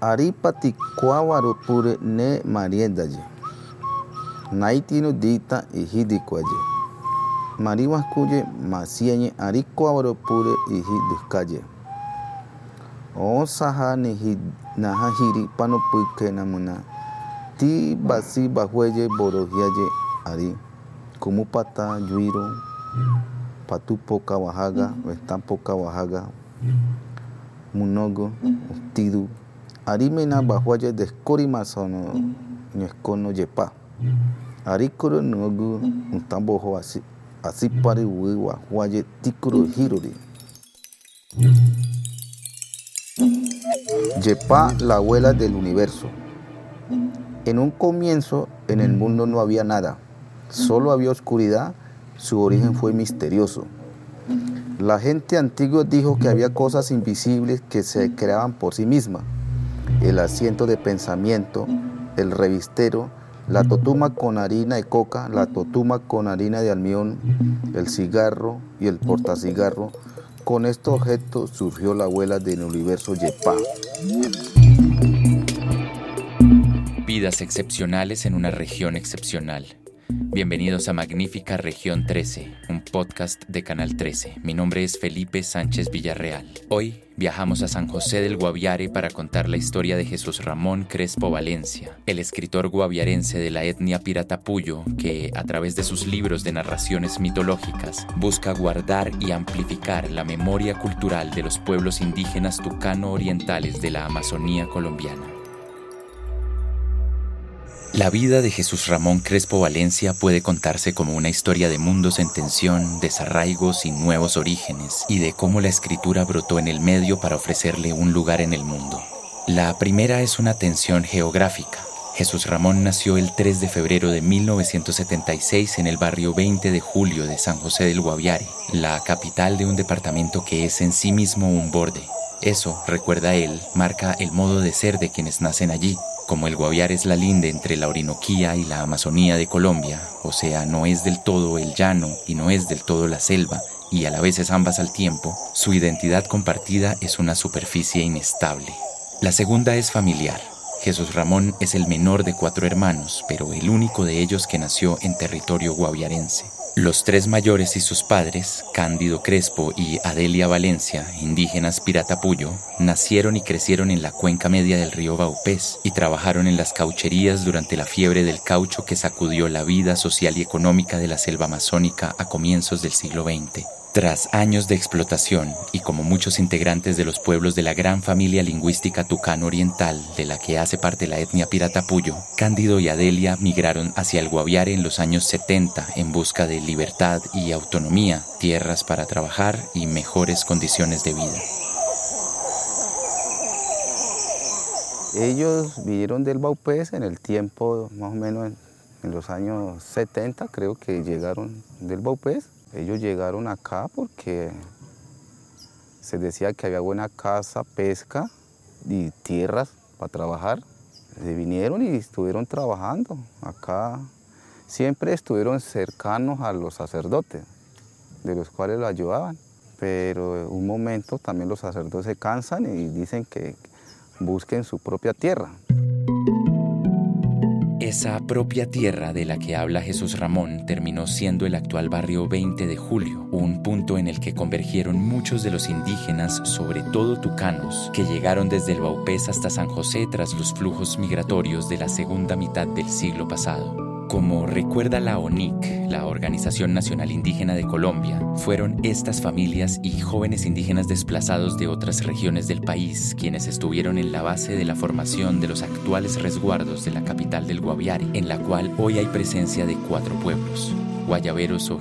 Aripati kuawaro pure ne mariendaye. Naitino dita ihidi kuaye. Mariwas kuye masieñe ari kuawaro pure ihidi calle. O saha ni naha hiri pano puike namuna. Ti basi bajueye borogiaye ari. Kumupata yuiro. Patupoca Oaxaca, Estampoca Oaxaca, Munogo, Tidu, arimena bahuaya descori masono ñescono yepa. Aricoro nogu un tambojo así, así pari huiwa, huaye ticuro hirori. Yepa, la abuela del universo. En un comienzo, en el mundo no había nada, solo había oscuridad, su origen fue misterioso. La gente antigua dijo que había cosas invisibles que se creaban por sí mismas el asiento de pensamiento, el revistero, la totuma con harina de coca, la totuma con harina de almidón, el cigarro y el portacigarro. Con estos objetos surgió la abuela del universo Yepa. Vidas excepcionales en una región excepcional. Bienvenidos a Magnífica Región 13, un podcast de Canal 13. Mi nombre es Felipe Sánchez Villarreal. Hoy viajamos a San José del Guaviare para contar la historia de Jesús Ramón Crespo Valencia, el escritor guaviarense de la etnia Piratapuyo que, a través de sus libros de narraciones mitológicas, busca guardar y amplificar la memoria cultural de los pueblos indígenas tucano-orientales de la Amazonía colombiana. La vida de Jesús Ramón Crespo Valencia puede contarse como una historia de mundos en tensión, desarraigos y nuevos orígenes, y de cómo la escritura brotó en el medio para ofrecerle un lugar en el mundo. La primera es una tensión geográfica. Jesús Ramón nació el 3 de febrero de 1976 en el barrio 20 de julio de San José del Guaviare, la capital de un departamento que es en sí mismo un borde. Eso, recuerda él, marca el modo de ser de quienes nacen allí, como el Guaviare es la linde entre la Orinoquía y la Amazonía de Colombia, o sea, no es del todo el llano y no es del todo la selva, y a la vez es ambas al tiempo, su identidad compartida es una superficie inestable. La segunda es familiar. Jesús Ramón es el menor de cuatro hermanos, pero el único de ellos que nació en territorio guaviarense. Los tres mayores y sus padres, Cándido Crespo y Adelia Valencia, indígenas Piratapuyo, nacieron y crecieron en la cuenca media del río Baupés y trabajaron en las caucherías durante la fiebre del caucho que sacudió la vida social y económica de la selva amazónica a comienzos del siglo XX. Tras años de explotación y como muchos integrantes de los pueblos de la gran familia lingüística tucano oriental de la que hace parte la etnia piratapuyo, Cándido y Adelia migraron hacia el Guaviare en los años 70 en busca de libertad y autonomía, tierras para trabajar y mejores condiciones de vida. Ellos vinieron del Baupés en el tiempo más o menos en, los años 70, creo que llegaron del Baupés ellos llegaron acá porque se decía que había buena casa, pesca y tierras para trabajar. Se vinieron y estuvieron trabajando acá. Siempre estuvieron cercanos a los sacerdotes, de los cuales lo ayudaban. Pero en un momento también los sacerdotes se cansan y dicen que busquen su propia tierra. Esa propia tierra de la que habla Jesús Ramón terminó siendo el actual barrio 20 de Julio, un punto en el que convergieron muchos de los indígenas, sobre todo tucanos, que llegaron desde el Baupés hasta San José tras los flujos migratorios de la segunda mitad del siglo pasado. Como recuerda la ONIC, la Organización Nacional Indígena de Colombia, fueron estas familias y jóvenes indígenas desplazados de otras regiones del país quienes estuvieron en la base de la formación de los actuales resguardos de la capital del Guaviare, en la cual hoy hay presencia de cuatro pueblos, Guayaberos o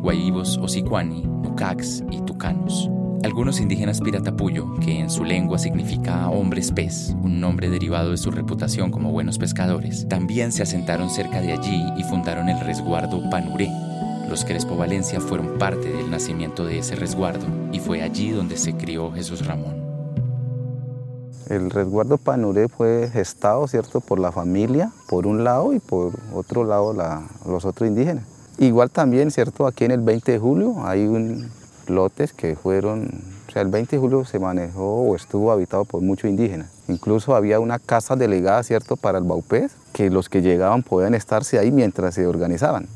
Guayibos o Sicuani, Nucax y Tucanos. Algunos indígenas Piratapuyo, que en su lengua significa hombres pez, un nombre derivado de su reputación como buenos pescadores, también se asentaron cerca de allí y fundaron el resguardo Panuré. Los Crespo Valencia fueron parte del nacimiento de ese resguardo y fue allí donde se crió Jesús Ramón. El resguardo Panuré fue gestado, ¿cierto?, por la familia, por un lado, y por otro lado los otros indígenas. Igual también, ¿cierto?, aquí en el 20 de julio hay un, lotes que fueron O sea, el 20 de julio se manejó o estuvo habitado por muchos indígenas. Incluso había una casa delegada, ¿cierto?, para el Baupés, que los que llegaban podían estarse ahí mientras se organizaban.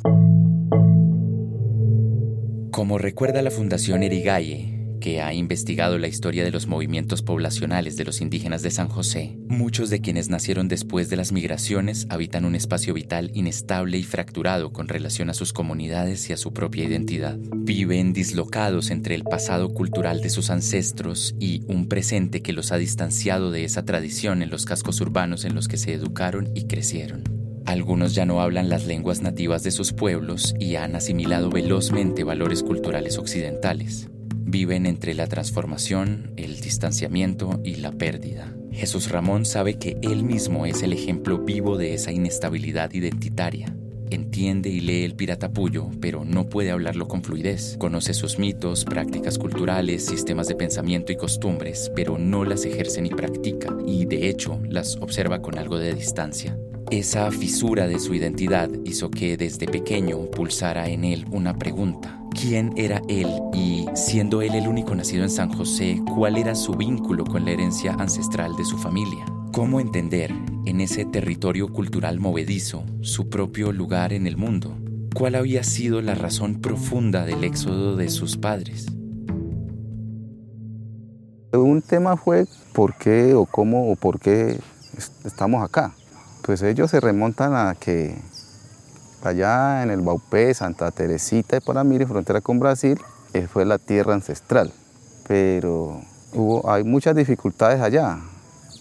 Como recuerda la Fundación Erigaye, que ha investigado la historia de los movimientos poblacionales de los indígenas de San José, muchos de quienes nacieron después de las migraciones habitan un espacio vital inestable y fracturado con relación a sus comunidades y a su propia identidad. Viven dislocados entre el pasado cultural de sus ancestros y un presente que los ha distanciado de esa tradición en los cascos urbanos en los que se educaron y crecieron. Algunos ya no hablan las lenguas nativas de sus pueblos y han asimilado velozmente valores culturales occidentales viven entre la transformación, el distanciamiento y la pérdida. Jesús Ramón sabe que él mismo es el ejemplo vivo de esa inestabilidad identitaria. Entiende y lee el piratapullo, pero no puede hablarlo con fluidez. Conoce sus mitos, prácticas culturales, sistemas de pensamiento y costumbres, pero no las ejerce ni practica, y de hecho las observa con algo de distancia. Esa fisura de su identidad hizo que desde pequeño pulsara en él una pregunta quién era él y, siendo él el único nacido en San José, cuál era su vínculo con la herencia ancestral de su familia. Cómo entender, en ese territorio cultural movedizo, su propio lugar en el mundo. ¿Cuál había sido la razón profunda del éxodo de sus padres? Un tema fue por qué o cómo o por qué estamos acá. Pues ellos se remontan a que allá en el Baupé, Santa Teresita de Panamiri, frontera con Brasil, eh, fue la tierra ancestral. Pero hubo, hay muchas dificultades allá.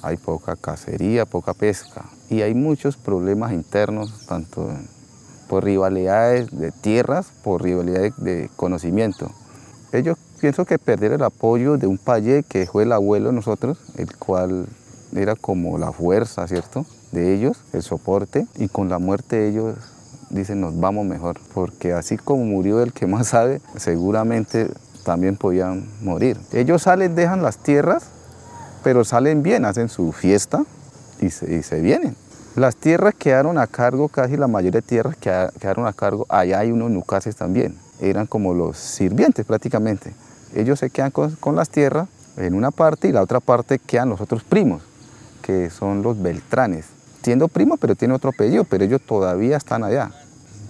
Hay poca cacería, poca pesca. Y hay muchos problemas internos, tanto por rivalidades de tierras, por rivalidades de conocimiento. Ellos pienso que perdieron el apoyo de un payé que fue el abuelo de nosotros, el cual era como la fuerza, ¿cierto? De ellos, el soporte, y con la muerte de ellos dicen nos vamos mejor, porque así como murió el que más sabe, seguramente también podían morir. Ellos salen, dejan las tierras, pero salen bien, hacen su fiesta y se, vienen. Las tierras quedaron a cargo, casi la mayoría de tierras quedaron a cargo, allá hay unos nucases también, eran como los sirvientes prácticamente. Ellos se quedan con, con las tierras en una parte y la otra parte quedan los otros primos, que son los Beltranes siendo primo, pero tiene otro apellido, pero ellos todavía están allá.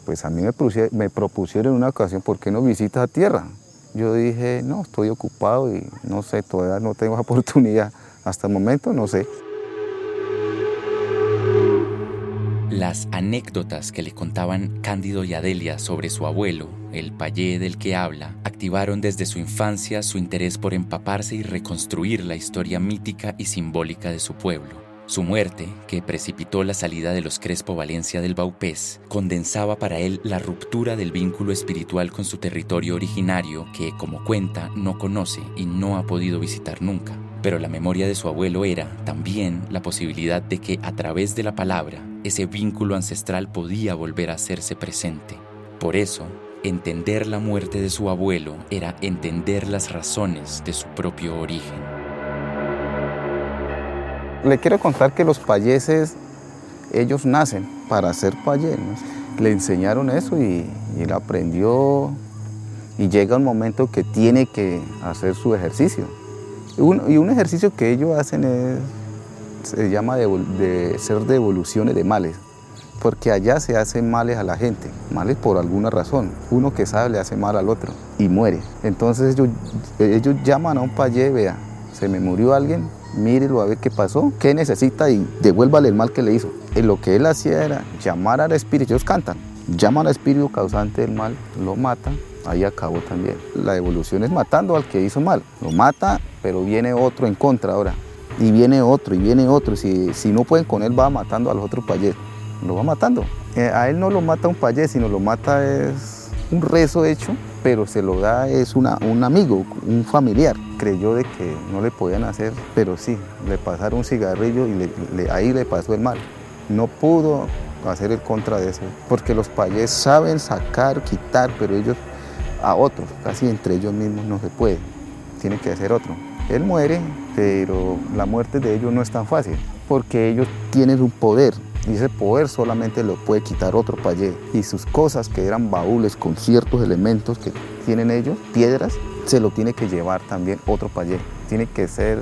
Pues a mí me, me propusieron en una ocasión, ¿por qué no visitas a tierra? Yo dije, no, estoy ocupado y no sé, todavía no tengo oportunidad. Hasta el momento no sé. Las anécdotas que le contaban Cándido y Adelia sobre su abuelo, el payé del que habla, activaron desde su infancia su interés por empaparse y reconstruir la historia mítica y simbólica de su pueblo. Su muerte, que precipitó la salida de los Crespo Valencia del Baupés, condensaba para él la ruptura del vínculo espiritual con su territorio originario que, como cuenta, no conoce y no ha podido visitar nunca. Pero la memoria de su abuelo era también la posibilidad de que a través de la palabra ese vínculo ancestral podía volver a hacerse presente. Por eso, entender la muerte de su abuelo era entender las razones de su propio origen. Le quiero contar que los payeses, ellos nacen para ser payés. Le enseñaron eso y, él aprendió y llega un momento que tiene que hacer su ejercicio. y un ejercicio que ellos hacen es, se llama de, ser devoluciones de males, porque allá se hacen males a la gente, males por alguna razón. Uno que sabe le hace mal al otro y muere. Entonces ellos, ellos llaman a un payé, vea, se me murió alguien, mírelo a ver qué pasó, qué necesita y devuélvale el mal que le hizo. Y lo que él hacía era llamar al espíritu, ellos cantan, llaman al espíritu causante del mal, lo mata, ahí acabó también. La evolución es matando al que hizo mal, lo mata, pero viene otro en contra ahora, y viene otro, y viene otro, si, si no pueden con él va matando a los otros payés, lo va matando. Eh, a él no lo mata un payés, sino lo mata es un rezo hecho pero se lo da es una, un amigo, un familiar. Creyó de que no le podían hacer, pero sí, le pasaron un cigarrillo y ahí le pasó el mal. No pudo hacer el contra de eso, porque los payés saben sacar, quitar, pero ellos a otros, casi entre ellos mismos no se puede, tiene que hacer otro. Él muere, pero la muerte de ellos no es tan fácil, porque ellos tienen un poder, y ese poder solamente lo puede quitar otro payé. Y sus cosas que eran baúles con ciertos elementos que tienen ellos, piedras, se lo tiene que llevar también otro payé. Tiene que ser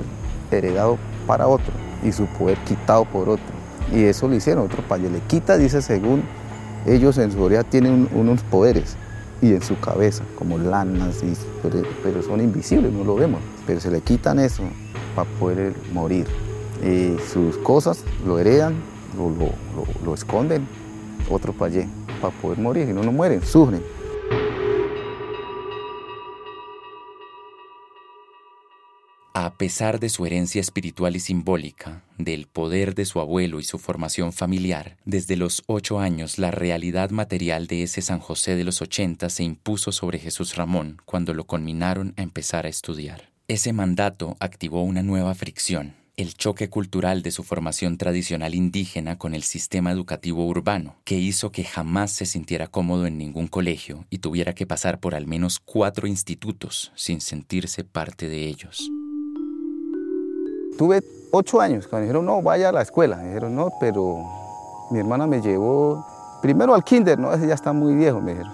heredado para otro y su poder quitado por otro. Y eso lo hicieron, otro payé le quita, dice según ellos en su realidad tienen unos poderes y en su cabeza, como lanas, y, pero, son invisibles, no lo vemos. Pero se le quitan eso para poder morir. Y sus cosas lo heredan, lo, lo esconden, otro para poder morir. Y no, no mueren, sufren. A pesar de su herencia espiritual y simbólica, del poder de su abuelo y su formación familiar, desde los ocho años la realidad material de ese San José de los ochenta se impuso sobre Jesús Ramón cuando lo conminaron a empezar a estudiar. Ese mandato activó una nueva fricción, el choque cultural de su formación tradicional indígena con el sistema educativo urbano, que hizo que jamás se sintiera cómodo en ningún colegio y tuviera que pasar por al menos cuatro institutos sin sentirse parte de ellos. Tuve ocho años, cuando dijeron, no, vaya a la escuela. Me dijeron, no, pero mi hermana me llevó primero al kinder, no, ese ya está muy viejo, me dijeron.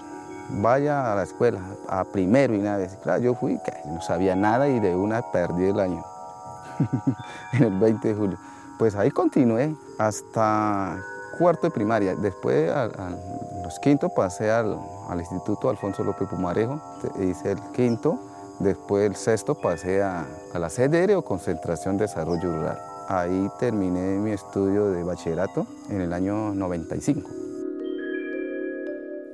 Vaya a la escuela, a primero y nada. Claro, yo fui, no sabía nada y de una perdí el año, en el 20 de julio. Pues ahí continué hasta cuarto de primaria. Después, a, los quintos, pasé al, Instituto Alfonso López Pumarejo, hice el quinto Después el sexto pasé a, la CDR o Concentración de Desarrollo Rural. Ahí terminé mi estudio de bachillerato en el año 95.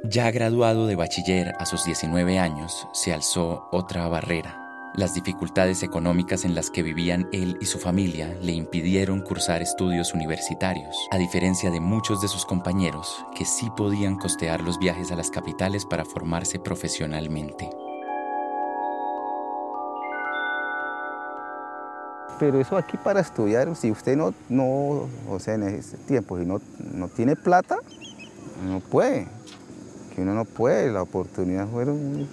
Ya graduado de bachiller a sus 19 años, se alzó otra barrera. Las dificultades económicas en las que vivían él y su familia le impidieron cursar estudios universitarios, a diferencia de muchos de sus compañeros que sí podían costear los viajes a las capitales para formarse profesionalmente. pero eso aquí para estudiar, si usted no, no o sea, en ese tiempo, si no, no tiene plata, no puede, que uno no puede, las oportunidades fueron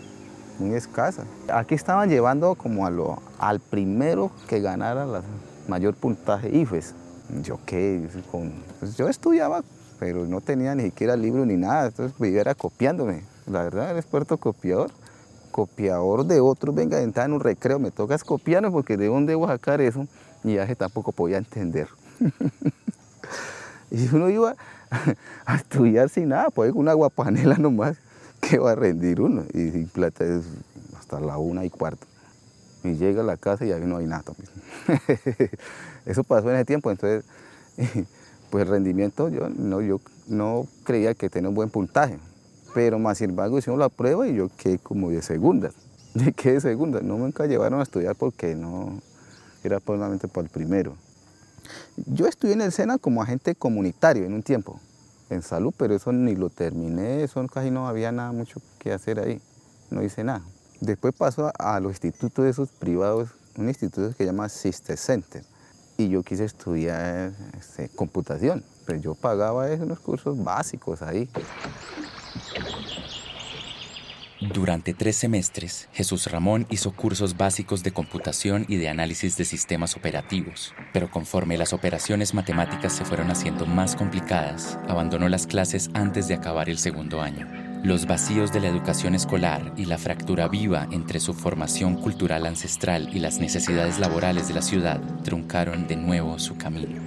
muy, escasas. Aquí estaban llevando como a lo, al primero que ganara la mayor puntaje IFES. Yo qué, pues yo estudiaba, pero no tenía ni siquiera libro ni nada, entonces vivía era copiándome. La verdad, era experto copiador copiador de otros, venga, entrar en un recreo, me toca copiarme porque de dónde voy a sacar eso, y ya tampoco podía entender. y uno iba a estudiar sin nada, pues con una guapanela nomás, que va a rendir uno, y plata es hasta la una y cuarto. Y llega a la casa y ahí no hay nada Eso pasó en ese tiempo, entonces, pues el rendimiento yo no, yo no creía que tenía un buen puntaje pero más sin embargo hicimos la prueba y yo quedé como de segunda. ¿De qué de segunda? No nunca llevaron a estudiar porque no era solamente para el primero. Yo estudié en el SENA como agente comunitario en un tiempo, en salud, pero eso ni lo terminé, eso casi no había nada mucho que hacer ahí, no hice nada. Después pasó a, los institutos esos privados, un instituto que se llama Sister Center, y yo quise estudiar este, computación, pero yo pagaba esos cursos básicos ahí. Durante tres semestres, Jesús Ramón hizo cursos básicos de computación y de análisis de sistemas operativos, pero conforme las operaciones matemáticas se fueron haciendo más complicadas, abandonó las clases antes de acabar el segundo año. Los vacíos de la educación escolar y la fractura viva entre su formación cultural ancestral y las necesidades laborales de la ciudad truncaron de nuevo su camino.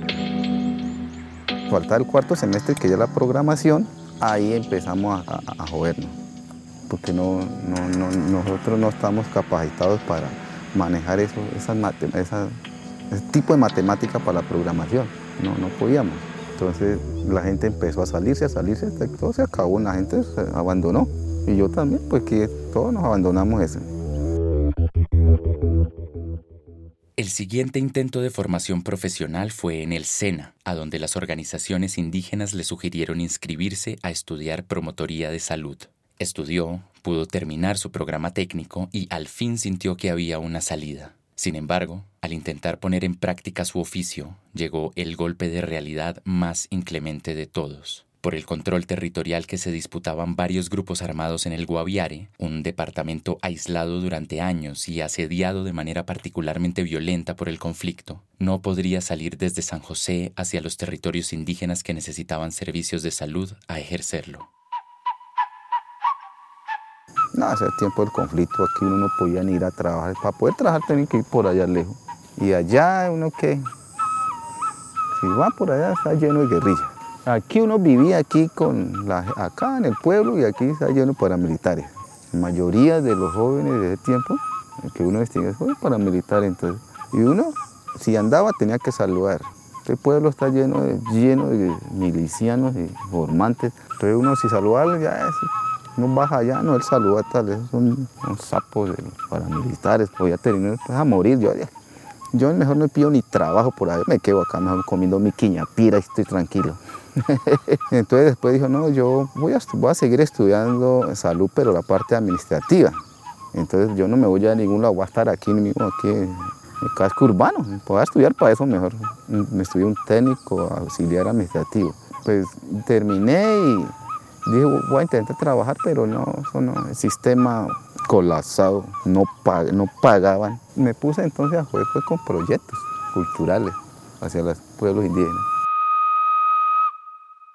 Falta el cuarto semestre que ya la programación, ahí empezamos a, a jodernos porque no, nosotros no estamos capacitados para manejar eso, ese tipo de matemática para la programación, no, no podíamos. Entonces la gente empezó a salirse, a salirse, todo se acabó, la gente se abandonó. Y yo también, pues que todos nos abandonamos eso. El siguiente intento de formación profesional fue en el SENA, a donde las organizaciones indígenas le sugirieron inscribirse a estudiar promotoría de salud. Estudió, pudo terminar su programa técnico y al fin sintió que había una salida. Sin embargo, al intentar poner en práctica su oficio, llegó el golpe de realidad más inclemente de todos. Por el control territorial que se disputaban varios grupos armados en el Guaviare, un departamento aislado durante años y asediado de manera particularmente violenta por el conflicto, no podría salir desde San José hacia los territorios indígenas que necesitaban servicios de salud a ejercerlo. No, ese tiempo del conflicto, aquí uno no podía ir a trabajar. Para poder trabajar tenía que ir por allá lejos. Y allá uno que, si va por allá está lleno de guerrillas. Aquí uno vivía aquí con la, acá en el pueblo y aquí está lleno de paramilitares. La mayoría de los jóvenes de ese tiempo, que uno distingue, fue paramilitar entonces. Y uno, si andaba, tenía que saludar. Este pueblo está lleno de, lleno de milicianos y formantes. Entonces uno si saludaba ya es, no baja allá, no, él saluda tal, esos son unos sapos paramilitares, podía tener pues, a morir. Yo, yo mejor no pido ni trabajo por ahí, me quedo acá mejor comiendo mi quiñapira y estoy tranquilo. Entonces después dijo, no, yo voy a, voy a seguir estudiando salud, pero la parte administrativa. Entonces yo no me voy a ningún lado, voy a estar aquí mismo, aquí en el casco urbano. Puedo estudiar para eso mejor. Me estudié un técnico auxiliar administrativo. Pues terminé y dije, voy a intentar trabajar, pero no, eso no, el sistema colapsado, no, no pagaban. Me puse entonces a jugar con proyectos culturales hacia los pueblos indígenas.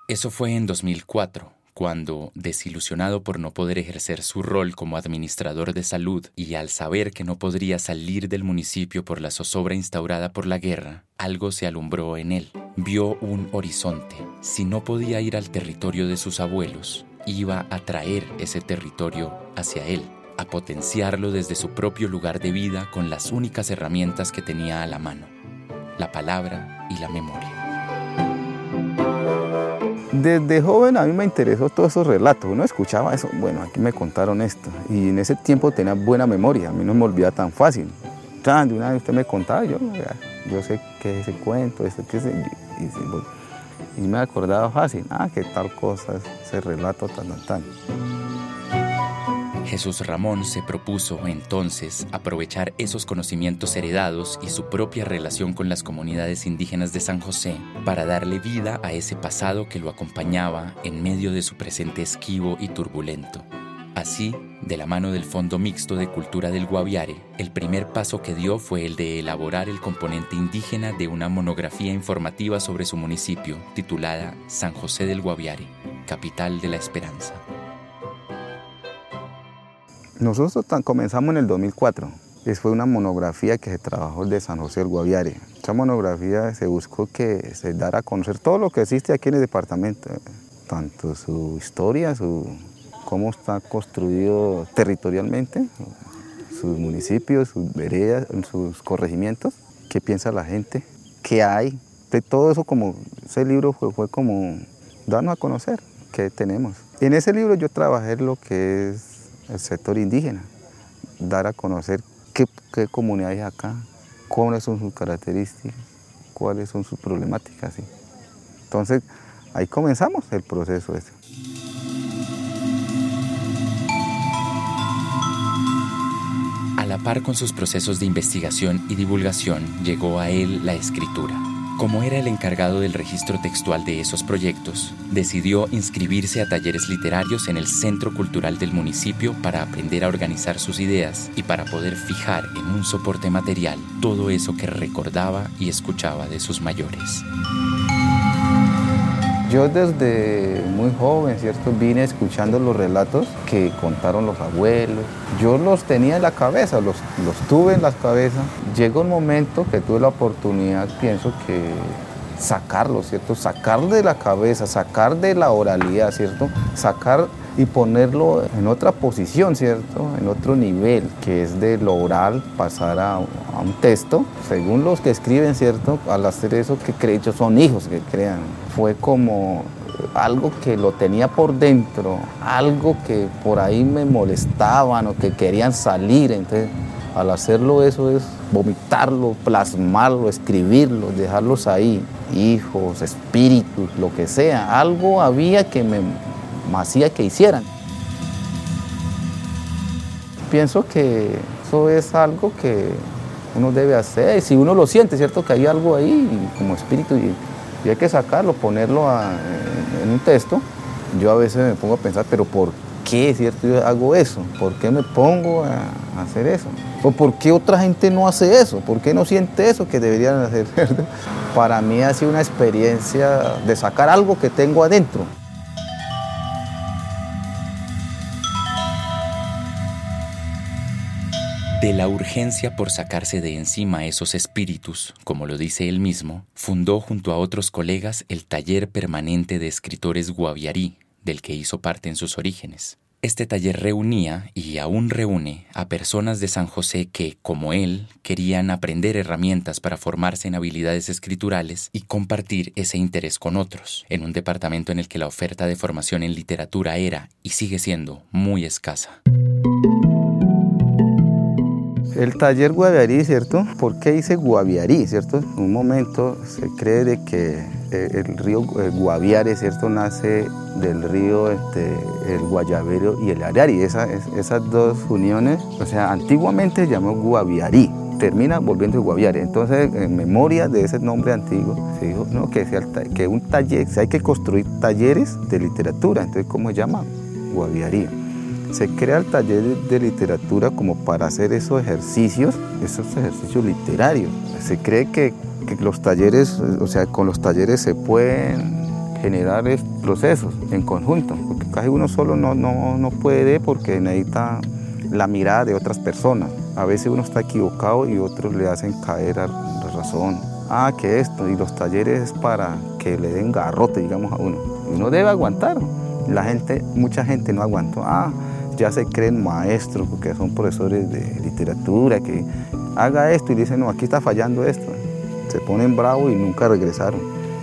Eso fue en 2004, cuando, desilusionado por no poder ejercer su rol como administrador de salud y al saber que no podría salir del municipio por la zozobra instaurada por la guerra, algo se alumbró en él. Vio un horizonte. Si no podía ir al territorio de sus abuelos, iba a traer ese territorio hacia él a potenciarlo desde su propio lugar de vida con las únicas herramientas que tenía a la mano, la palabra y la memoria. Desde joven a mí me interesó todos esos relatos, uno escuchaba eso, bueno, aquí me contaron esto, y en ese tiempo tenía buena memoria, a mí no me olvidaba tan fácil. De una vez usted me contaba, yo, yo sé qué es ese cuento, ese, qué es y, y me acordaba fácil, ah, qué tal cosa, ese relato tan, tan, tan. Jesús Ramón se propuso entonces aprovechar esos conocimientos heredados y su propia relación con las comunidades indígenas de San José para darle vida a ese pasado que lo acompañaba en medio de su presente esquivo y turbulento. Así, de la mano del Fondo Mixto de Cultura del Guaviare, el primer paso que dio fue el de elaborar el componente indígena de una monografía informativa sobre su municipio, titulada San José del Guaviare, capital de la esperanza. Nosotros comenzamos en el 2004. fue una monografía que se trabajó de San José del Guaviare. Esa monografía se buscó que se dara a conocer todo lo que existe aquí en el departamento, tanto su historia, su, cómo está construido territorialmente, sus municipios, sus veredas, sus corregimientos, qué piensa la gente, qué hay. De todo eso, como ese libro fue, fue como darnos a conocer qué tenemos. En ese libro yo trabajé lo que es el sector indígena, dar a conocer qué, qué comunidad hay acá, cuáles son sus características, cuáles son sus problemáticas. Entonces, ahí comenzamos el proceso ese. A la par con sus procesos de investigación y divulgación, llegó a él la escritura. Como era el encargado del registro textual de esos proyectos, decidió inscribirse a talleres literarios en el Centro Cultural del municipio para aprender a organizar sus ideas y para poder fijar en un soporte material todo eso que recordaba y escuchaba de sus mayores. Yo desde muy joven, ¿cierto? Vine escuchando los relatos que contaron los abuelos. Yo los tenía en la cabeza, los, los tuve en la cabeza. Llegó un momento que tuve la oportunidad, pienso que sacarlos, ¿cierto? Sacar de la cabeza, sacar de la oralidad, ¿cierto? Sacar y ponerlo en otra posición, ¿cierto? En otro nivel, que es de lo oral pasar a, un texto. Según los que escriben, ¿cierto? Al hacer eso, que creen, son hijos que crean. Fue como algo que lo tenía por dentro, algo que por ahí me molestaban o que querían salir. Entonces, al hacerlo eso es vomitarlo, plasmarlo, escribirlo, dejarlos ahí, hijos, espíritus, lo que sea. Algo había que me hacía que hicieran. Pienso que eso es algo que uno debe hacer, si uno lo siente, ¿cierto? Que hay algo ahí como espíritu y, hay que sacarlo, ponerlo en, un texto. Yo a veces me pongo a pensar, pero ¿por qué, cierto? Yo hago eso, ¿por qué me pongo a, hacer eso? ¿O por qué otra gente no hace eso? ¿Por qué no siente eso que deberían hacer? Para mí ha sido una experiencia de sacar algo que tengo adentro. De la urgencia por sacarse de encima esos espíritus, como lo dice él mismo, fundó junto a otros colegas el taller permanente de escritores Guaviarí, del que hizo parte en sus orígenes. Este taller reunía y aún reúne a personas de San José que, como él, querían aprender herramientas para formarse en habilidades escriturales y compartir ese interés con otros, en un departamento en el que la oferta de formación en literatura era y sigue siendo muy escasa. El taller Guaviarí, ¿cierto? ¿Por qué dice Guaviarí, ¿cierto? En un momento se cree de que eh, el río eh, Guaviare, ¿cierto? Nace del río este, el Guayabero y el Arari. esas dos uniones, o sea, antiguamente se llamó Guaviarí, termina volviendo el Guaviare. Entonces, en memoria de ese nombre antiguo, se dijo no, que, sea, que un taller, hay que construir talleres de literatura. Entonces, ¿cómo se llama? Guaviarí se crea el taller de literatura como para hacer esos ejercicios, esos ejercicios literarios. Se cree que, los talleres, o sea, con los talleres se pueden generar procesos en conjunto, porque casi uno solo no, no, no puede porque necesita la mirada de otras personas. A veces uno está equivocado y otros le hacen caer a la razón. Ah, que esto, y los talleres es para que le den garrote, digamos, a uno. Uno debe aguantar. La gente, mucha gente no aguantó. Ah, ya se creen maestros, porque son profesores de literatura, que haga esto y dicen, no, aquí está fallando esto. Se ponen bravos y nunca regresaron.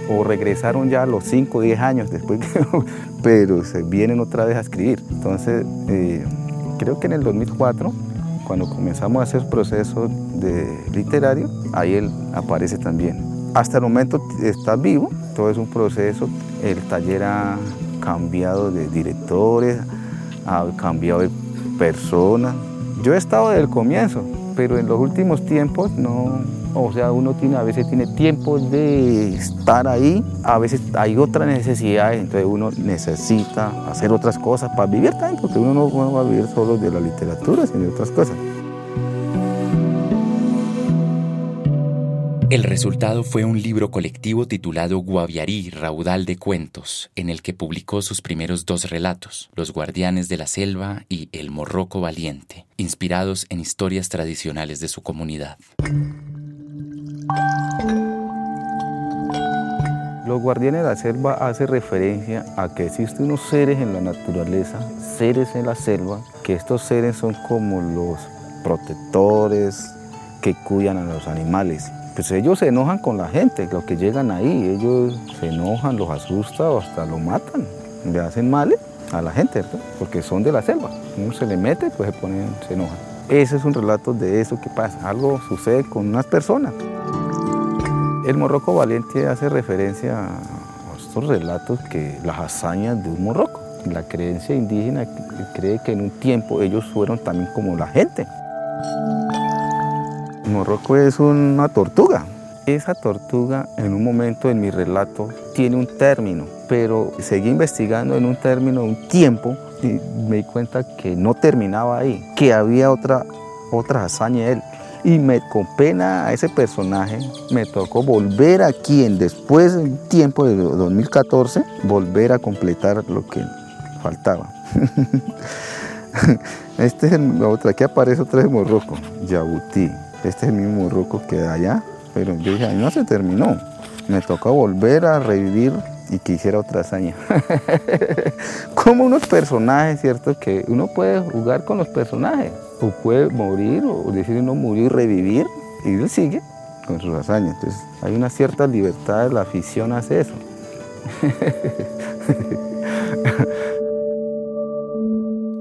O regresaron ya a los 5 o 10 años después, pero se vienen otra vez a escribir. Entonces, eh, creo que en el 2004, cuando comenzamos a hacer procesos de literario, ahí él aparece también. Hasta el momento está vivo, todo es un proceso, el taller ha cambiado de directores, ha cambiado de persona. Yo he estado desde el comienzo, pero en los últimos tiempos no, o sea, uno tiene, a veces tiene tiempo de estar ahí, a veces hay otras necesidades, entonces uno necesita hacer otras cosas para vivir también, porque uno no va a vivir solo de la literatura, sino de otras cosas. El resultado fue un libro colectivo titulado Guaviarí, Raudal de Cuentos, en el que publicó sus primeros dos relatos, Los Guardianes de la Selva y El Morroco Valiente, inspirados en historias tradicionales de su comunidad. Los Guardianes de la Selva hace referencia a que existen unos seres en la naturaleza, seres en la selva, que estos seres son como los protectores que cuidan a los animales pues ellos se enojan con la gente, los que llegan ahí, ellos se enojan, los asustan o hasta lo matan, le hacen mal a la gente, porque son de la selva. Uno se le mete, pues se ponen, se enojan. Ese es un relato de eso que pasa, algo sucede con unas personas. El morroco valiente hace referencia a estos relatos que las hazañas de un morroco. La creencia indígena cree que en un tiempo ellos fueron también como la gente morroco es una tortuga. Esa tortuga en un momento en mi relato tiene un término, pero seguí investigando en un término, un tiempo, y me di cuenta que no terminaba ahí, que había otra, otra hazaña de él. Y me, con pena a ese personaje, me tocó volver aquí, en después del tiempo de 2014, volver a completar lo que faltaba. este es otra, aquí aparece otra vez Morroco, Yabutí. Este es el mismo morroco que allá, pero yo dije, no se terminó. Me tocó volver a revivir y que hiciera otra hazaña. Como unos personajes, ¿cierto? Que uno puede jugar con los personajes, o puede morir, o decir no morir, revivir, y él sigue con sus hazañas. Entonces hay una cierta libertad, la afición hace eso.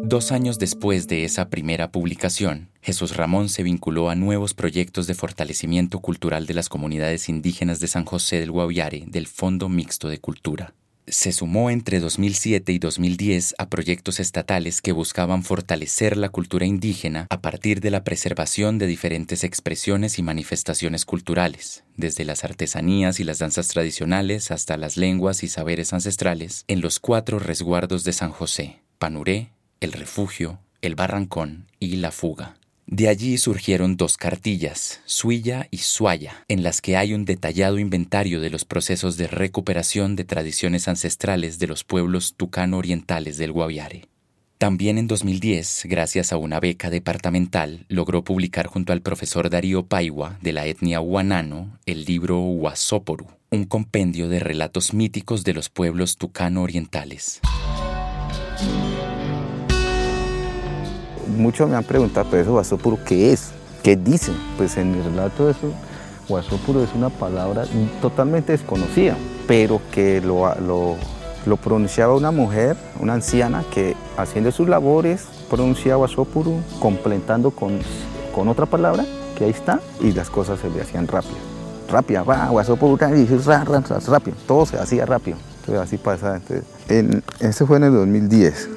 Dos años después de esa primera publicación, Jesús Ramón se vinculó a nuevos proyectos de fortalecimiento cultural de las comunidades indígenas de San José del Guaviare del Fondo Mixto de Cultura. Se sumó entre 2007 y 2010 a proyectos estatales que buscaban fortalecer la cultura indígena a partir de la preservación de diferentes expresiones y manifestaciones culturales, desde las artesanías y las danzas tradicionales hasta las lenguas y saberes ancestrales, en los cuatro resguardos de San José, Panuré, el refugio, el barrancón y la fuga. De allí surgieron dos cartillas, Suya y Suaya, en las que hay un detallado inventario de los procesos de recuperación de tradiciones ancestrales de los pueblos tucano-orientales del Guaviare. También en 2010, gracias a una beca departamental, logró publicar junto al profesor Darío Paiwa de la etnia Huanano el libro Huasoporu, un compendio de relatos míticos de los pueblos tucano orientales. Muchos me han preguntado, pero eso Huasoporu, ¿qué es? ¿Qué dice? Pues en mi relato eso, Huasoporu es una palabra totalmente desconocida, pero que lo, lo pronunciaba una mujer, una anciana, que haciendo sus labores pronunciaba Sopuru, completando con, con otra palabra, que ahí está, y las cosas se le hacían rápidas. Rápida, va, rápido, todo se hacía rápido. Entonces así pasa. Entonces, en, ese fue en el 2010.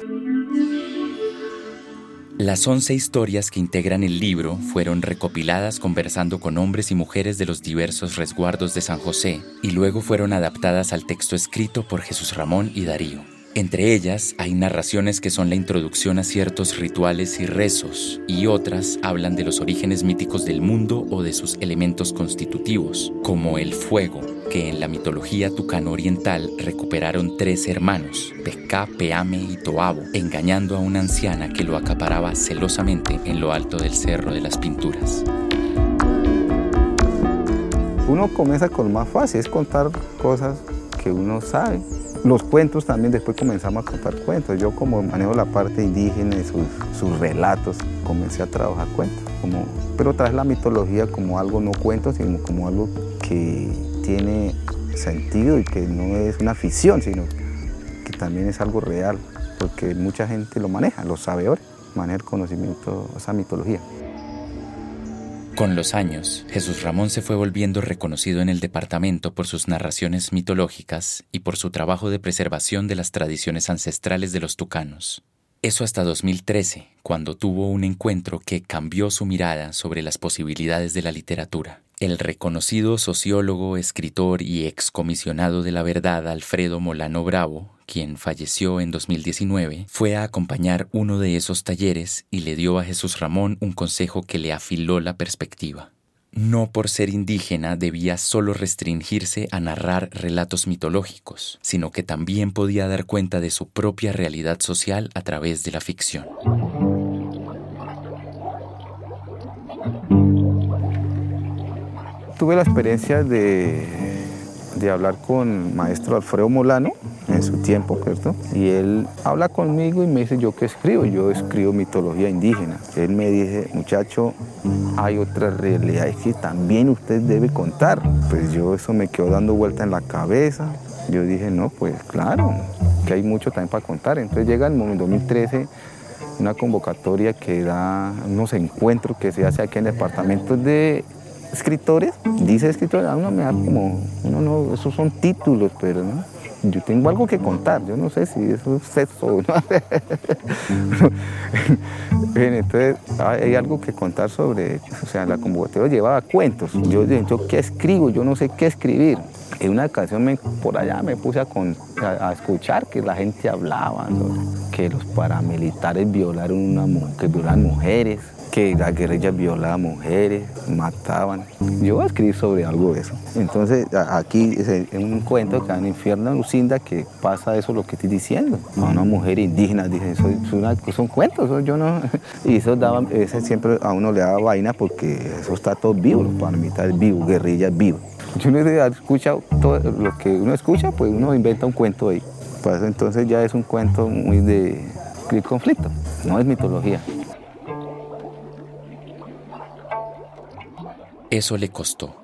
Las 11 historias que integran el libro fueron recopiladas conversando con hombres y mujeres de los diversos resguardos de San José y luego fueron adaptadas al texto escrito por Jesús Ramón y Darío. Entre ellas hay narraciones que son la introducción a ciertos rituales y rezos, y otras hablan de los orígenes míticos del mundo o de sus elementos constitutivos, como el fuego, que en la mitología tucano oriental recuperaron tres hermanos, Pesca, Peame y Toabo, engañando a una anciana que lo acaparaba celosamente en lo alto del Cerro de las Pinturas. Uno comienza con más fácil, es contar cosas que uno sabe los cuentos también, después comenzamos a contar cuentos. Yo como manejo la parte indígena y sus, relatos, comencé a trabajar cuentos. Pero traes la mitología como algo no cuento, sino como algo que tiene sentido y que no es una ficción, sino que también es algo real, porque mucha gente lo maneja, lo sabe ahora, maneja el conocimiento, esa mitología. Con los años, Jesús Ramón se fue volviendo reconocido en el departamento por sus narraciones mitológicas y por su trabajo de preservación de las tradiciones ancestrales de los tucanos. Eso hasta 2013, cuando tuvo un encuentro que cambió su mirada sobre las posibilidades de la literatura. El reconocido sociólogo, escritor y excomisionado de la verdad Alfredo Molano Bravo, quien falleció en 2019, fue a acompañar uno de esos talleres y le dio a Jesús Ramón un consejo que le afiló la perspectiva. No por ser indígena debía solo restringirse a narrar relatos mitológicos, sino que también podía dar cuenta de su propia realidad social a través de la ficción. Tuve la experiencia de, hablar con maestro Alfredo Molano en su tiempo, ¿cierto? Y él habla conmigo y me dice, ¿yo qué escribo? Yo escribo mitología indígena. Él me dice, muchacho, hay otras realidades que también usted debe contar. Pues yo eso me quedó dando vuelta en la cabeza. Yo dije, no, pues claro, que hay mucho también para contar. Entonces llega el 2013 una convocatoria que da unos encuentros que se hace aquí en departamentos de escritores, dice escritores, a uno me da como, uno no, esos son títulos, pero ¿no? yo tengo algo que contar, yo no sé si eso es sexo o no. Entonces hay algo que contar sobre, o sea, la convocatoria llevaba cuentos, yo, yo qué escribo, yo no sé qué escribir. En una ocasión me, por allá me puse a, a, escuchar que la gente hablaba, que los paramilitares violaron una que violan mujeres, que la guerrilla violaba mujeres, mataban. Yo voy a escribir sobre algo de eso. Entonces, aquí es un cuento que en Infierno Lucinda que pasa eso lo que estoy diciendo. A una mujer indígena, dice, eso, son cuentos, yo no... Y eso daba, ese siempre a uno le daba vaina porque eso está todo vivo, los paramilitares vivo, guerrilla vivo. Yo no he escuchado todo lo que uno escucha, pues uno inventa un cuento ahí. Pues entonces ya es un cuento muy de conflicto, no es mitología. Eso le costó.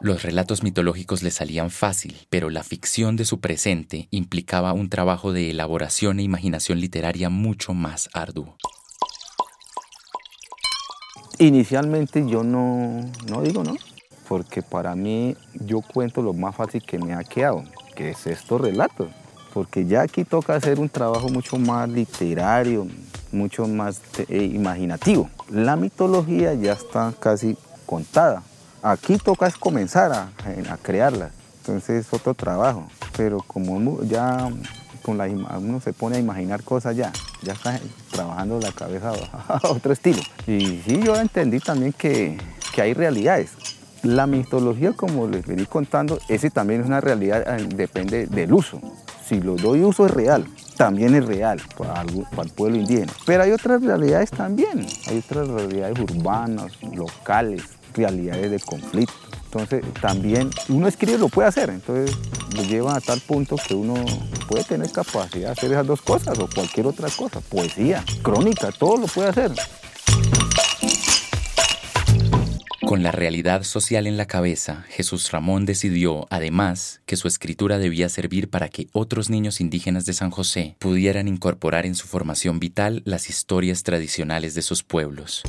Los relatos mitológicos le salían fácil, pero la ficción de su presente implicaba un trabajo de elaboración e imaginación literaria mucho más arduo. Inicialmente yo no, no digo no, porque para mí yo cuento lo más fácil que me ha quedado, que es estos relatos, porque ya aquí toca hacer un trabajo mucho más literario, mucho más eh, imaginativo. La mitología ya está casi contada, Aquí toca es comenzar a, crearla, entonces es otro trabajo, pero como ya con la, uno se pone a imaginar cosas ya, ya está trabajando la cabeza a otro estilo. Y sí, yo entendí también que, hay realidades. La mitología, como les venía contando, ese también es una realidad, eh, depende del uso. si lo doy uso es real, también es real para, el pueblo indígena. Pero hay otras realidades también, hay otras realidades urbanas, locales, realidades de conflicto. Entonces también uno escribe lo puede hacer, entonces lo lleva a tal punto que uno puede tener capacidad de hacer esas dos cosas o cualquier otra cosa, poesía, crónica, todo lo puede hacer. Con la realidad social en la cabeza, Jesús Ramón decidió, además, que su escritura debía servir para que otros niños indígenas de San José pudieran incorporar en su formación vital las historias tradicionales de sus pueblos.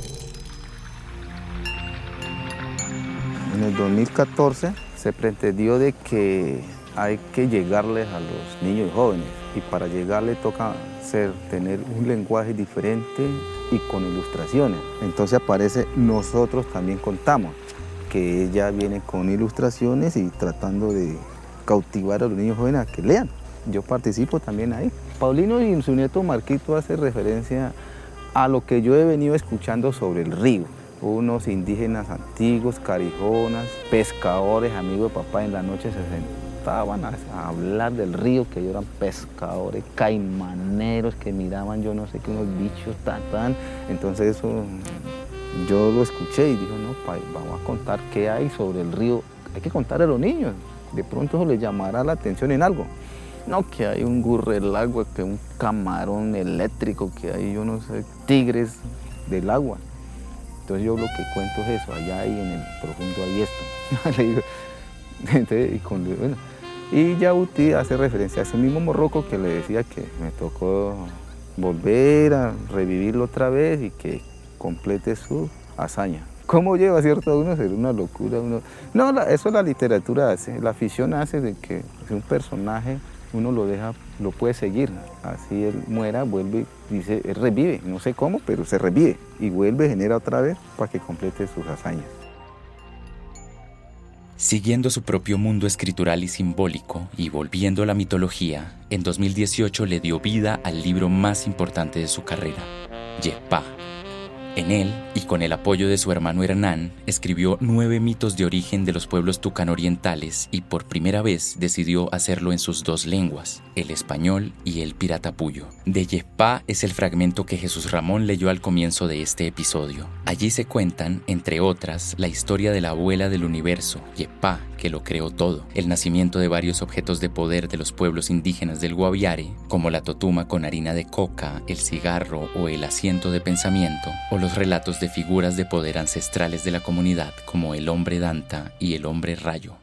El 2014 se pretendió de que hay que llegarles a los niños y jóvenes y para llegarle toca ser, tener un lenguaje diferente y con ilustraciones. Entonces aparece nosotros también contamos, que ella viene con ilustraciones y tratando de cautivar a los niños jóvenes a que lean. Yo participo también ahí. Paulino y su nieto Marquito hace referencia a lo que yo he venido escuchando sobre el río. Unos indígenas antiguos, carijonas, pescadores, amigos de papá en la noche se sentaban a, hablar del río, que ellos eran pescadores, caimaneros, que miraban yo no sé qué, unos bichos tan, tan. Entonces eso yo lo escuché y dijo, no, vamos a contar qué hay sobre el río. Hay que contar a los niños, de pronto eso les llamará la atención en algo. No, que hay un gurre agua, que un camarón eléctrico, que hay, yo no sé, tigres del agua. Entonces yo lo que cuento es eso, allá hay en el profundo hay esto. y, con, bueno, y Yauti hace referencia a ese mismo morroco que le decía que me tocó volver a revivirlo otra vez y que complete su hazaña. ¿Cómo lleva, cierto? Uno ser una locura. Uno... No, eso la literatura hace, la afición hace de que un personaje uno lo deja, lo puede seguir. Así él muera, vuelve, dice, revive, no sé cómo, pero se revive y vuelve, genera otra vez para que complete sus hazañas. Siguiendo su propio mundo escritural y simbólico y volviendo a la mitología, en 2018 le dio vida al libro más importante de su carrera, Yepa, en él, y con el apoyo de su hermano Hernán, escribió nueve mitos de origen de los pueblos tucan orientales y por primera vez decidió hacerlo en sus dos lenguas, el español y el piratapuyo. De Yepá es el fragmento que Jesús Ramón leyó al comienzo de este episodio. Allí se cuentan, entre otras, la historia de la abuela del universo, Yepá, que lo creó todo, el nacimiento de varios objetos de poder de los pueblos indígenas del Guaviare, como la totuma con harina de coca, el cigarro o el asiento de pensamiento, o los relatos de figuras de poder ancestrales de la comunidad como el hombre Danta y el hombre Rayo.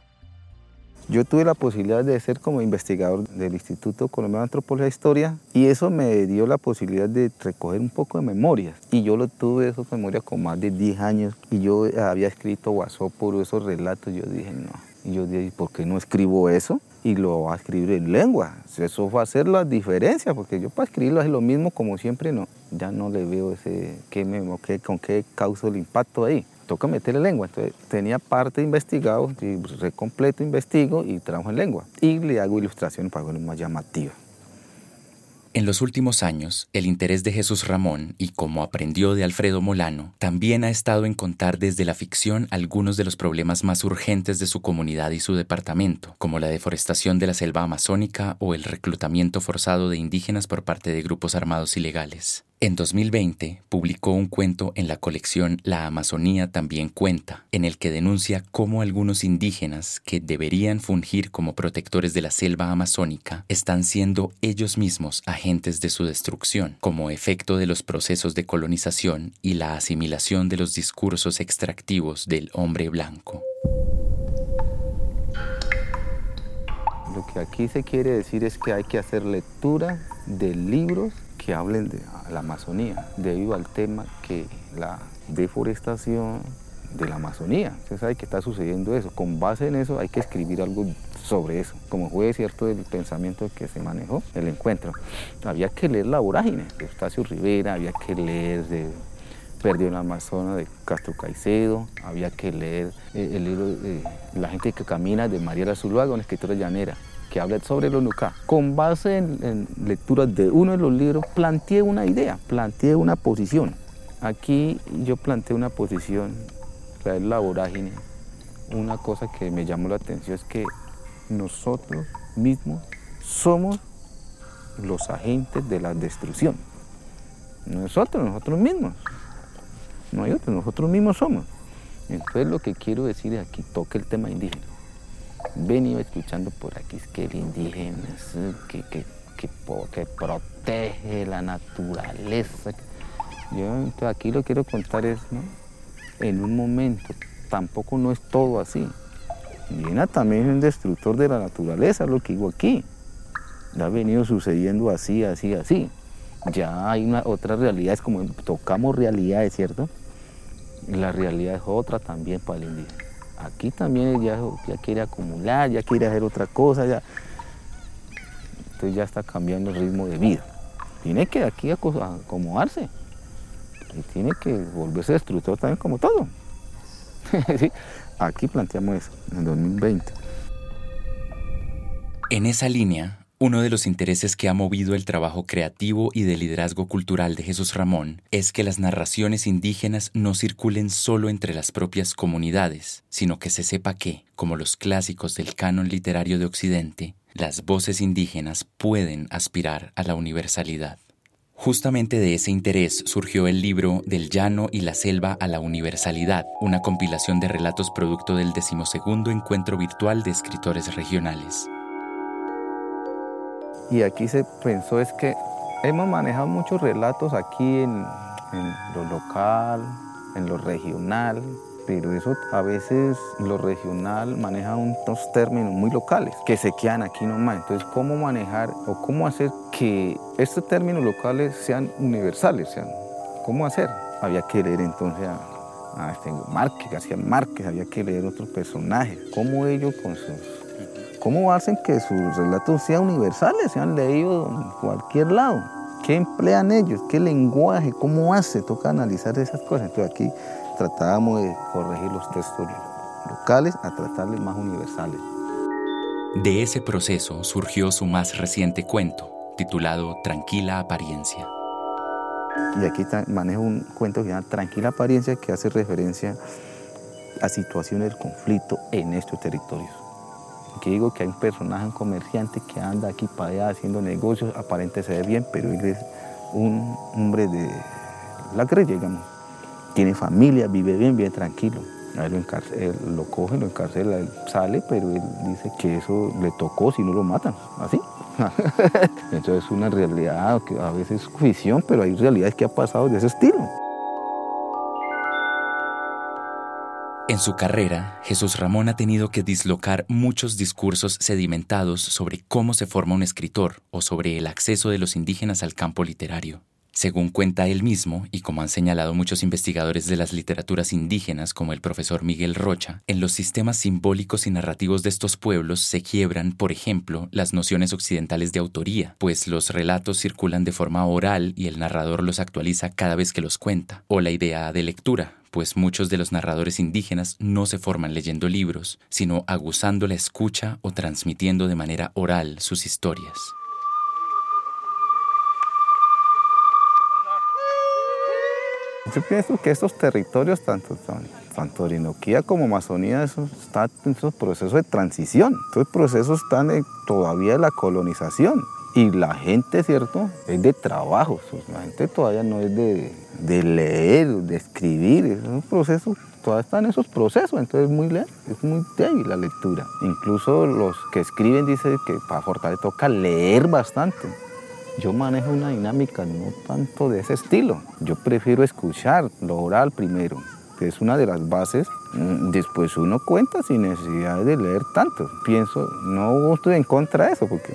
Yo tuve la posibilidad de ser como investigador del Instituto Colombiano de Antropología e Historia y eso me dio la posibilidad de recoger un poco de memorias. Y yo lo tuve, esas memorias, con más de 10 años y yo había escrito WhatsApp por esos relatos. Yo dije, no. Y yo dije, ¿por qué no escribo eso? Y lo va a escribir en lengua. Eso va a hacer la diferencia, porque yo para escribirlo es lo mismo como siempre, no. Ya no le veo ese, qué me, qué, con qué causa el impacto ahí toca meterle lengua. Entonces tenía parte investigado, y completo investigo y trabajo en lengua. Y le hago ilustraciones para verlo más llamativa. En los últimos años, el interés de Jesús Ramón, y como aprendió de Alfredo Molano, también ha estado en contar desde la ficción algunos de los problemas más urgentes de su comunidad y su departamento, como la deforestación de la selva amazónica o el reclutamiento forzado de indígenas por parte de grupos armados ilegales. En 2020 publicó un cuento en la colección La Amazonía también cuenta, en el que denuncia cómo algunos indígenas que deberían fungir como protectores de la selva amazónica están siendo ellos mismos agentes de su destrucción, como efecto de los procesos de colonización y la asimilación de los discursos extractivos del hombre blanco. Lo que aquí se quiere decir es que hay que hacer lectura de libros que hablen de la Amazonía, debido al tema que la deforestación de la Amazonía. Usted sabe que está sucediendo eso. Con base en eso hay que escribir algo sobre eso. Como fue cierto el pensamiento que se manejó, el encuentro. Había que leer La vorágine de Eustacio Rivera, había que leer de Perdió en la Amazona de Castro Caicedo, había que leer eh, el libro de La gente que camina de María Zuluaga, una escritora llanera que habla sobre el ONUCA. Con base en, lecturas de uno de los libros, planteé una idea, planteé una posición. Aquí yo planteé una posición, la la vorágine. Una cosa que me llamó la atención es que nosotros mismos somos los agentes de la destrucción. Nosotros, nosotros mismos. No hay otro, nosotros mismos somos. Entonces lo que quiero decir es aquí, toque el tema indígena. Venido escuchando por aquí es que el indígena es que, que, que, protege la naturaleza. Yo aquí lo quiero contar es, ¿no? en un momento, tampoco no es todo así. Indígena también es un destructor de la naturaleza, lo que digo aquí. Ha venido sucediendo así, así, así. Ya hay una, otras realidades, como tocamos realidades, ¿cierto? la realidad es otra también para el indígena. Aquí también ya, quiere acumular, ya quiere hacer otra cosa, ya. Entonces ya está cambiando el ritmo de vida. Tiene que aquí acomodarse. Y tiene que volverse destructor también como todo. Aquí planteamos eso, en el 2020. En esa línea, uno de los intereses que ha movido el trabajo creativo y de liderazgo cultural de Jesús Ramón es que las narraciones indígenas no circulen solo entre las propias comunidades, sino que se sepa que, como los clásicos del canon literario de Occidente, las voces indígenas pueden aspirar a la universalidad. Justamente de ese interés surgió el libro Del llano y la selva a la universalidad, una compilación de relatos producto del decimosegundo encuentro virtual de escritores regionales. Y aquí se pensó es que hemos manejado muchos relatos aquí en, lo local, en lo regional, pero eso a veces lo regional maneja unos términos muy locales que se quedan aquí nomás. Entonces, ¿cómo manejar o cómo hacer que estos términos locales sean universales? Sean, ¿Cómo hacer? Había que leer entonces a, este Márquez, García Márquez, había que leer otros personajes, cómo ellos con sus ¿Cómo hacen que sus relatos sean universales, sean leídos en cualquier lado? ¿Qué emplean ellos? ¿Qué lenguaje? ¿Cómo hace? Toca analizar esas cosas. Entonces aquí tratábamos de corregir los textos locales a tratarles más universales. De ese proceso surgió su más reciente cuento, titulado Tranquila Apariencia. Y aquí manejo un cuento que se llama Tranquila Apariencia, que hace referencia a situaciones de conflicto en estos territorios que digo que hay un personaje, un comerciante que anda aquí para allá haciendo negocios, aparente se ve bien, pero él es un hombre de la calle, digamos. Tiene familia, vive bien, vive tranquilo. A él lo, lo cogen, lo encarcela, él sale, pero él dice que eso le tocó si no lo matan, así. Entonces es una realidad que a veces es ficción, pero hay realidades que ha pasado de ese estilo. En su carrera, Jesús Ramón ha tenido que dislocar muchos discursos sedimentados sobre cómo se forma un escritor o sobre el acceso de los indígenas al campo literario. Según cuenta él mismo, y como han señalado muchos investigadores de las literaturas indígenas como el profesor Miguel Rocha, en los sistemas simbólicos y narrativos de estos pueblos se quiebran, por ejemplo, las nociones occidentales de autoría, pues los relatos circulan de forma oral y el narrador los actualiza cada vez que los cuenta, o la idea de lectura, pues muchos de los narradores indígenas no se forman leyendo libros, sino aguzando la escucha o transmitiendo de manera oral sus historias. Yo pienso que estos territorios, tanto, tanto Orinoquía como Amazonía, están en esos procesos de transición. Estos procesos están todavía en la colonización. Y la gente, ¿cierto? Es de trabajo. La gente todavía no es de, de leer, de escribir. Es un proceso, todavía están esos procesos. Entonces es muy, es muy débil la lectura. Incluso los que escriben dicen que para fortalecer toca leer bastante. Yo manejo una dinámica no tanto de ese estilo. Yo prefiero escuchar lo oral primero, que es una de las bases. Mm, después uno cuenta sin necesidad de leer tanto. Pienso, no estoy en contra de eso, porque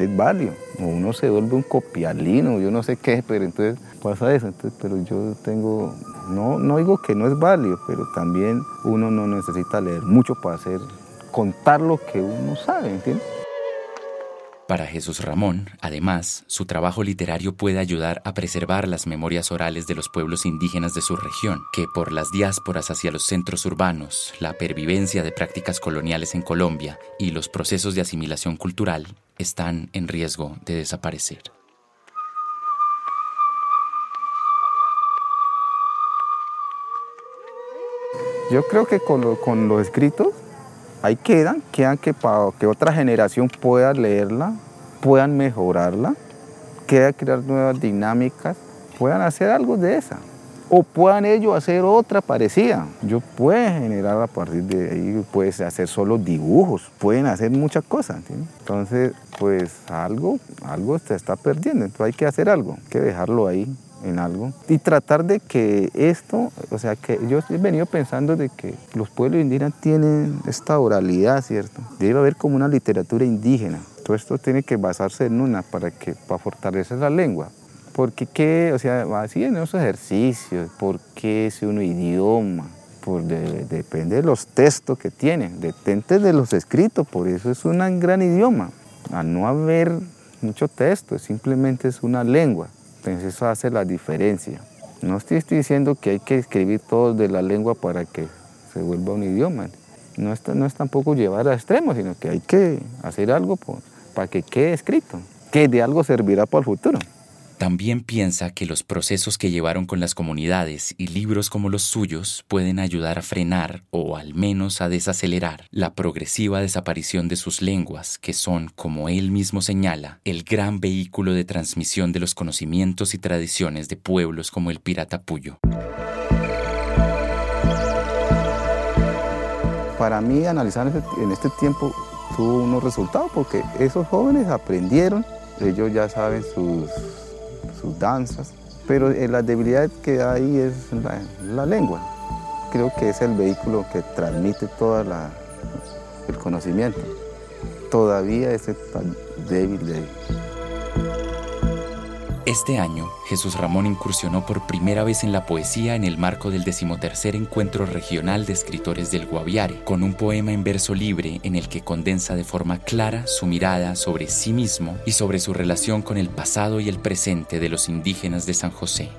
es válido. Uno se vuelve un copialino, yo no sé qué, pero entonces pasa eso. Entonces, pero yo tengo, no, no digo que no es válido, pero también uno no necesita leer mucho para hacer, contar lo que uno sabe, ¿entiendes? Para Jesús Ramón, además, su trabajo literario puede ayudar a preservar las memorias orales de los pueblos indígenas de su región, que por las diásporas hacia los centros urbanos, la pervivencia de prácticas coloniales en Colombia y los procesos de asimilación cultural están en riesgo de desaparecer. Yo creo que con, los escritos ahí quedan, quedan que para que otra generación pueda leerla puedan mejorarla, queda crear nuevas dinámicas, puedan hacer algo de esa. O puedan ellos hacer otra parecida. Yo puedo generar a partir de ahí, puedes hacer solo dibujos, pueden hacer muchas cosas. Entonces, pues algo, algo se está perdiendo, entonces hay que hacer algo, hay que dejarlo ahí en algo y tratar de que esto, o sea, que yo he venido pensando de que los pueblos indígenas tienen esta oralidad, ¿cierto? Debe haber como una literatura indígena. Todo esto tiene que basarse en una para que para fortalecer la lengua. Porque qué, o sea, así en esos ejercicios, ¿por qué es un idioma? Por depende de los textos que tienen, detente de los escritos, por eso es un gran idioma. Al no haber mucho texto, simplemente es una lengua. Entonces eso hace la diferencia. No estoy, diciendo que hay que escribir todo de la lengua para que se vuelva un idioma. No es, no es tampoco llevar a extremos, sino que hay que hacer algo para que quede escrito, que de algo servirá para el futuro. También piensa que los procesos que llevaron con las comunidades y libros como los suyos pueden ayudar a frenar o al menos a desacelerar la progresiva desaparición de sus lenguas, que son, como él mismo señala, el gran vehículo de transmisión de los conocimientos y tradiciones de pueblos como el Pirata Puyo. Para mí, analizar en este tiempo tuvo unos resultados porque esos jóvenes aprendieron, ellos ya saben sus sus danzas, pero eh, la debilidad que hay es la, lengua. Creo que es el vehículo que transmite todo el conocimiento. Todavía es tan débil, débil. Este año, Jesús Ramón incursionó por primera vez en la poesía en el marco del decimotercer encuentro regional de escritores del Guaviare, con un poema en verso libre en el que condensa de forma clara su mirada sobre sí mismo y sobre su relación con el pasado y el presente de los indígenas de San José,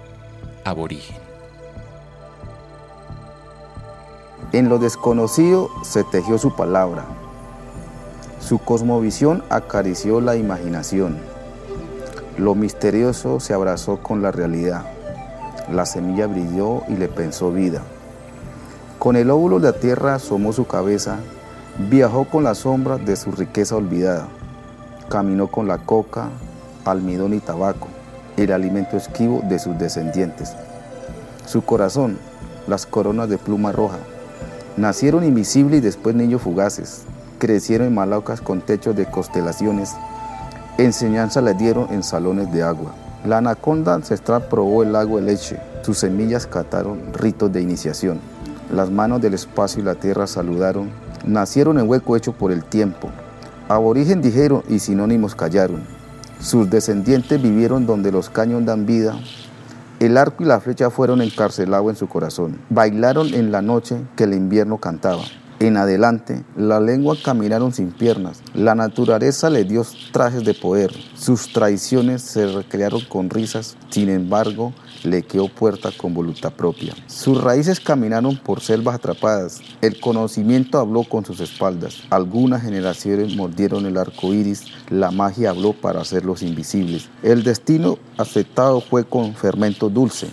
aborigen. En lo desconocido se tejió su palabra. Su cosmovisión acarició la imaginación lo misterioso se abrazó con la realidad. La semilla brilló y le pensó vida. Con el óvulo de la tierra asomó su cabeza, viajó con la sombra de su riqueza olvidada. Caminó con la coca, almidón y tabaco, el alimento esquivo de sus descendientes. Su corazón, las coronas de pluma roja, nacieron invisibles y después niños fugaces, crecieron en malaucas con techos de constelaciones, Enseñanza le dieron en salones de agua. La anaconda ancestral probó el agua de leche. Sus semillas cataron ritos de iniciación. Las manos del espacio y la tierra saludaron. Nacieron en hueco hecho por el tiempo. Aborigen dijeron y sinónimos callaron. Sus descendientes vivieron donde los caños dan vida. El arco y la flecha fueron encarcelados en su corazón. Bailaron en la noche que el invierno cantaba. En adelante, la lengua caminaron sin piernas. La naturaleza le dio trajes de poder. Sus traiciones se recrearon con risas. Sin embargo, le quedó puerta con voluntad propia. Sus raíces caminaron por selvas atrapadas. El conocimiento habló con sus espaldas. Algunas generaciones mordieron el arco iris. La magia habló para hacerlos invisibles. El destino aceptado fue con fermento dulce.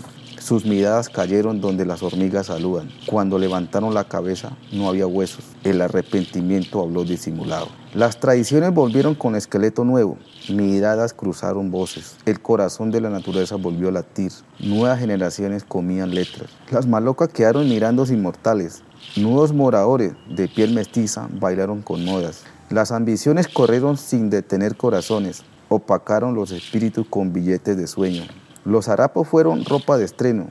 Sus miradas cayeron donde las hormigas saludan. Cuando levantaron la cabeza no había huesos. El arrepentimiento habló disimulado. Las tradiciones volvieron con esqueleto nuevo. Miradas cruzaron voces. El corazón de la naturaleza volvió a latir. Nuevas generaciones comían letras. Las malocas quedaron mirando inmortales. Nuevos moradores de piel mestiza bailaron con modas. Las ambiciones corrieron sin detener corazones. Opacaron los espíritus con billetes de sueño. Los harapos fueron ropa de estreno.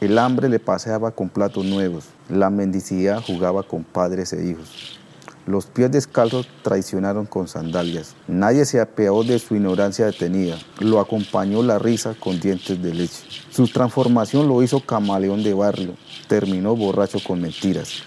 El hambre le paseaba con platos nuevos. La mendicidad jugaba con padres e hijos. Los pies descalzos traicionaron con sandalias. Nadie se apeó de su ignorancia detenida. Lo acompañó la risa con dientes de leche. Su transformación lo hizo camaleón de barrio. Terminó borracho con mentiras.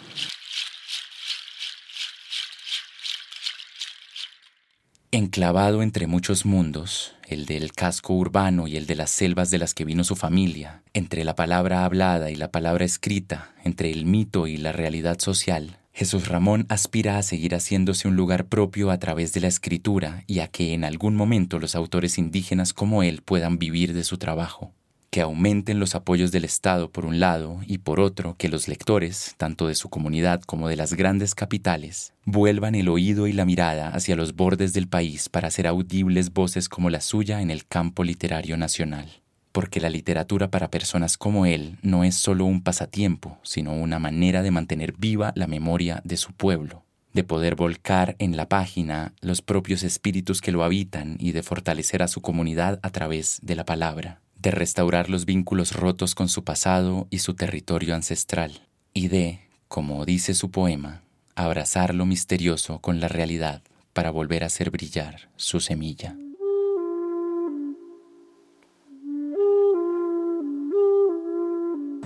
Enclavado entre muchos mundos, el del casco urbano y el de las selvas de las que vino su familia, entre la palabra hablada y la palabra escrita, entre el mito y la realidad social, Jesús Ramón aspira a seguir haciéndose un lugar propio a través de la escritura y a que en algún momento los autores indígenas como él puedan vivir de su trabajo. Que aumenten los apoyos del Estado por un lado y por otro que los lectores, tanto de su comunidad como de las grandes capitales, vuelvan el oído y la mirada hacia los bordes del país para hacer audibles voces como la suya en el campo literario nacional. Porque la literatura para personas como él no es solo un pasatiempo, sino una manera de mantener viva la memoria de su pueblo, de poder volcar en la página los propios espíritus que lo habitan y de fortalecer a su comunidad a través de la palabra de restaurar los vínculos rotos con su pasado y su territorio ancestral, y de, como dice su poema, abrazar lo misterioso con la realidad para volver a hacer brillar su semilla.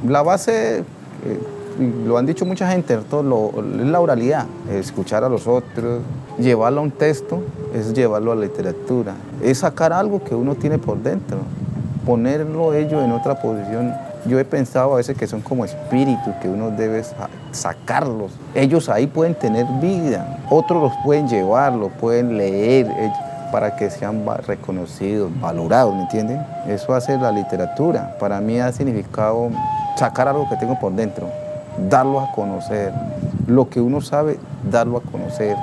La base, eh, lo han dicho mucha gente, es la oralidad, escuchar a los otros, llevarlo a un texto, es llevarlo a la literatura, es sacar algo que uno tiene por dentro ponerlo ellos en otra posición. Yo he pensado a veces que son como espíritus, que uno debe sacarlos. Ellos ahí pueden tener vida, otros los pueden llevar, los pueden leer para que sean reconocidos, valorados, ¿me entienden? Eso hace la literatura. Para mí ha significado sacar algo que tengo por dentro, darlo a conocer. Lo que uno sabe, darlo a conocer,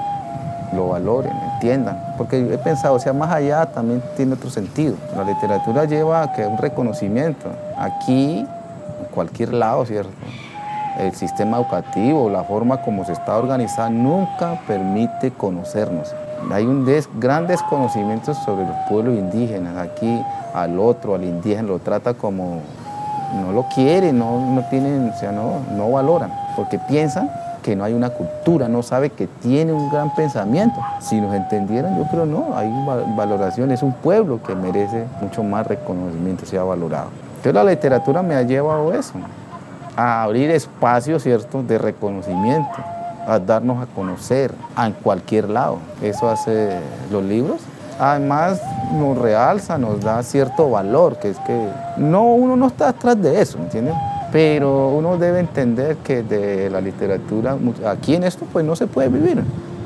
lo valoren, Porque he pensado, o sea, más allá también tiene otro sentido. La literatura lleva a que un reconocimiento. Aquí, en cualquier lado, ¿cierto? El sistema educativo, la forma como se está organizando, nunca permite conocernos. Hay un gran desconocimiento sobre los pueblos indígenas. Aquí al otro, al indígena, lo trata como no lo quiere, no, no tienen, o sea, no, no valoran, porque piensan que no hay una cultura, no sabe que tiene un gran pensamiento. Si nos entendieran, yo creo no, hay valoración, es un pueblo que merece mucho más reconocimiento, sea valorado. Entonces la literatura me ha llevado eso, a abrir espacios, ¿cierto?, de reconocimiento, a darnos a conocer en cualquier lado. Eso hace los libros. Además nos realza, nos da cierto valor, que es que no, uno no está atrás de eso, ¿entiendes? Pero uno debe entender que de la literatura, aquí en esto pues no se puede vivir,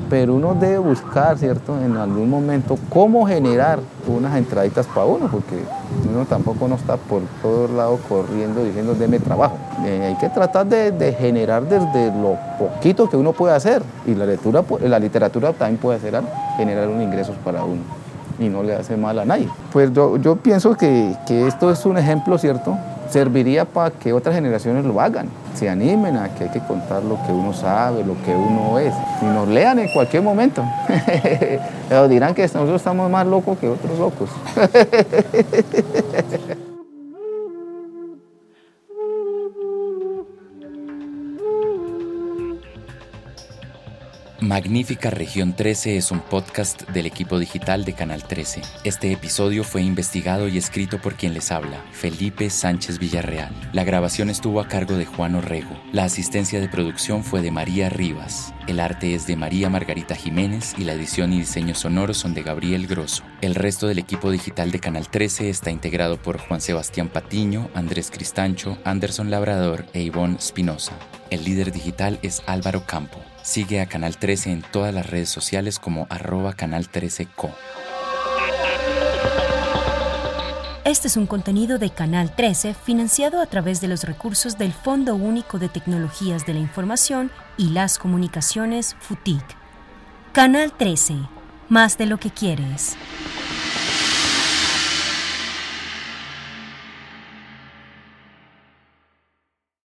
pero uno debe buscar, ¿cierto?, en algún momento cómo generar unas entraditas para uno, porque uno tampoco no está por todos lados corriendo diciendo, deme trabajo. Eh, hay que tratar de, generar desde lo poquito que uno puede hacer, y la literatura, la literatura también puede hacer generar unos ingresos para uno y no le hace mal a nadie. Pues yo, pienso que esto es un ejemplo, ¿cierto?, serviría para que otras generaciones lo hagan, se animen a que hay que contar lo que uno sabe, lo que uno es, y nos lean en cualquier momento. Pero dirán que nosotros estamos más locos que otros locos. Magnífica Región 13 es un podcast del equipo digital de Canal 13. Este episodio fue investigado y escrito por quien les habla, Felipe Sánchez Villarreal. La grabación estuvo a cargo de Juan Orrego. La asistencia de producción fue de María Rivas. El arte es de María Margarita Jiménez y la edición y diseño sonoro son de Gabriel Grosso. El resto del equipo digital de Canal 13 está integrado por Juan Sebastián Patiño, Andrés Cristancho, Anderson Labrador e Ivonne Spinoza. El líder digital es Álvaro Campo. Sigue a Canal 13 en todas las redes sociales como arroba Canal 13co. Este es un contenido de Canal 13 financiado a través de los recursos del Fondo Único de Tecnologías de la Información y las Comunicaciones FUTIC. Canal 13, más de lo que quieres.